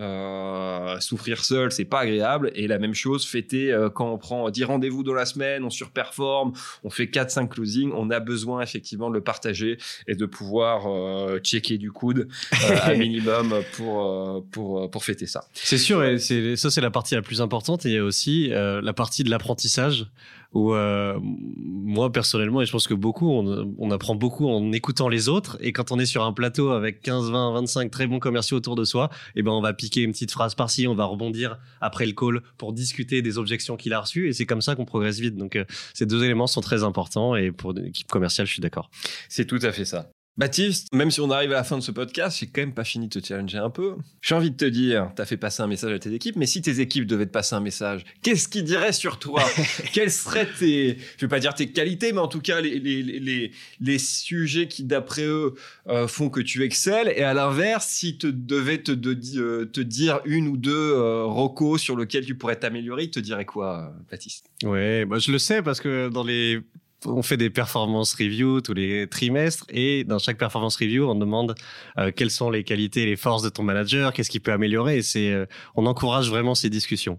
souffrir seul, c'est pas agréable. Et la même chose fêter quand on prend 10 rendez-vous dans la semaine, on surperforme, on fait 4-5 closings, on a besoin effectivement de le partager et de pouvoir euh, checker du coude euh, à minimum pour, euh, pour, pour fêter ça. C'est sûr, et c'est, ça c'est la partie la plus importante. Et il y a aussi la partie de l'apprentissage où moi personnellement, et je pense que beaucoup, on, on, apprend beaucoup en écoutant les autres. Et quand on est sur un plateau avec 15, 20, 25 très bons commerciaux autour de soi, et eh ben on va piquer une petite phrase par-ci, on va rebondir après le call pour discuter des objections qu'il a reçues. Et c'est comme ça qu'on progresse vite. Donc ces deux éléments sont très importants. Et pour l'équipe commerciale, je suis d'accord. C'est tout à fait ça. Baptiste, même si on arrive à la fin de ce podcast, j'ai quand même pas fini de te challenger un peu. J'ai envie de te dire, tu as fait passer un message à tes équipes, mais si tes équipes devaient te passer un message, qu'est-ce qu'ils diraient sur toi Quelles seraient tes, je vais pas dire tes qualités, mais en tout cas les, les, les, les sujets qui, d'après eux, euh, font que tu excelles Et à l'inverse, si tu devais te, de, euh, te dire une ou deux euh, recos sur lesquels tu pourrais t'améliorer, ils te diraient quoi, Baptiste? Ouais, bah je le sais parce que dans les on fait des performance reviews tous les trimestres et dans chaque performance review, on demande euh, quelles sont les qualités et les forces de ton manager, qu'est-ce qu'il peut améliorer. Et c'est, euh, on encourage vraiment ces discussions.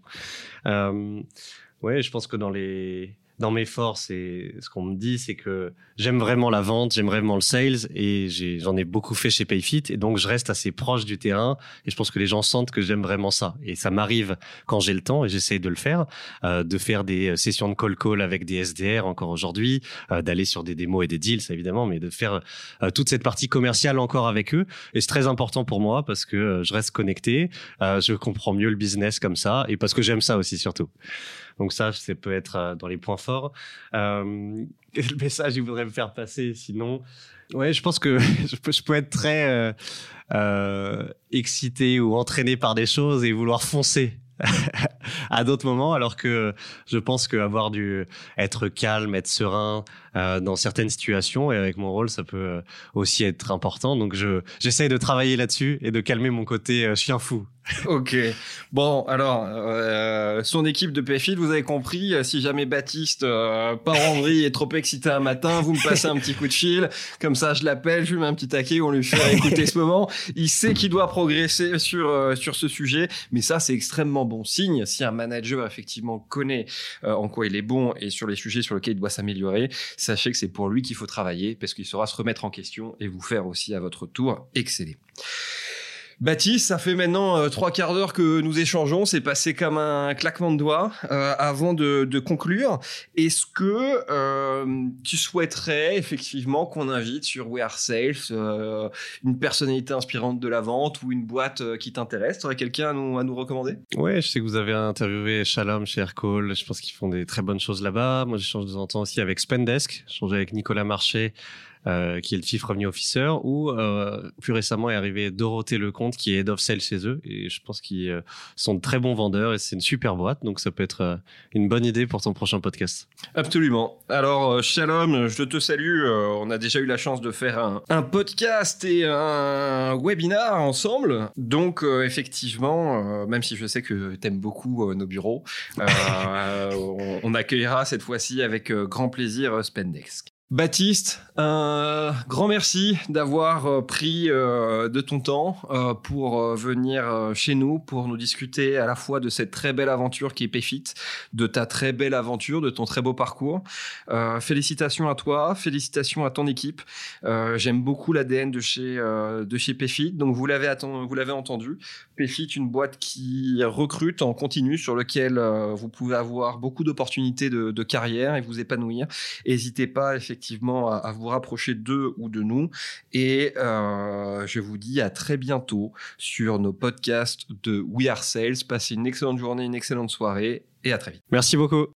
Euh, je pense que dans les dans mes forces et ce qu'on me dit, c'est que j'aime vraiment la vente, j'aime vraiment le sales et j'en ai, beaucoup fait chez Payfit et donc je reste assez proche du terrain et je pense que les gens sentent que j'aime vraiment ça et ça m'arrive quand j'ai le temps et j'essaye de le faire, euh, de faire des sessions de call call avec des SDR encore aujourd'hui, euh, d'aller sur des démos et des deals évidemment, mais de faire euh, toute cette partie commerciale encore avec eux et c'est très important pour moi parce que je reste connecté, je comprends mieux le business comme ça et parce que j'aime ça aussi surtout. Donc ça, ça peut être euh, dans les points forts. Euh, le message qu'il voudrait me faire passer, sinon, ouais, je pense que je peux, être très euh, euh, excité ou entraîné par des choses et vouloir foncer à d'autres moments, alors que je pense qu'avoir du être calme, être serein dans certaines situations et avec mon rôle, ça peut aussi être important. Donc je j'essaye de travailler là-dessus et de calmer mon côté chien fou. ok. Bon, alors, euh, son équipe de PFIL, vous avez compris, euh, si jamais Baptiste, euh, par Henri, est trop excité un matin, vous me passez un petit coup de fil. Comme ça, je l'appelle, je lui mets un petit taquet, on lui fait écouter ce moment. Il sait qu'il doit progresser sur, euh, sur ce sujet, mais ça, c'est extrêmement bon signe. Si un manager, effectivement, connaît euh, en quoi il est bon et sur les sujets sur lesquels il doit s'améliorer, sachez que c'est pour lui qu'il faut travailler parce qu'il saura se remettre en question et vous faire aussi à votre tour exceller. Baptiste, ça fait maintenant euh, trois quarts d'heure que nous échangeons. C'est passé comme un claquement de doigts. Euh, avant de, de conclure, est-ce que euh, tu souhaiterais effectivement qu'on invite sur We Are Sales euh, une personnalité inspirante de la vente ou une boîte euh, qui t'intéresse? Tu aurais quelqu'un à nous, à nous recommander? Ouais, je sais que vous avez interviewé Shalom chez Aircall. Je pense qu'ils font des très bonnes choses là-bas. Moi, j'échange de temps en temps aussi avec Spendesk. J'échange avec Nicolas Marché euh, qui est le Chief Revenue Officer, ou euh, plus récemment est arrivé Dorothée Lecomte, qui est Head of Sales chez eux, et je pense qu'ils euh, sont de très bons vendeurs, et c'est une super boîte, donc ça peut être euh, une bonne idée pour ton prochain podcast. Absolument. Alors, Shalom, je te salue, on a déjà eu la chance de faire un, un podcast et un webinar ensemble, donc effectivement, même si je sais que tu aimes beaucoup nos bureaux, on, on, accueillera cette fois-ci avec grand plaisir Spendex. Baptiste, un grand merci d'avoir euh, pris euh, de ton temps euh, pour venir chez nous, pour nous discuter à la fois de cette très belle aventure qui est Payfit, de ta très belle aventure, de ton très beau parcours. félicitations à toi, félicitations à ton équipe. J'aime beaucoup l'ADN de chez de chez donc vous l'avez entendu. Une boîte qui recrute en continu, sur lequel vous pouvez avoir beaucoup d'opportunités de, carrière et vous épanouir. N'hésitez pas effectivement à vous rapprocher d'eux ou de nous. Et euh, je vous dis à très bientôt sur nos podcasts de We Are Sales. Passez une excellente journée, une excellente soirée et à très vite. Merci beaucoup.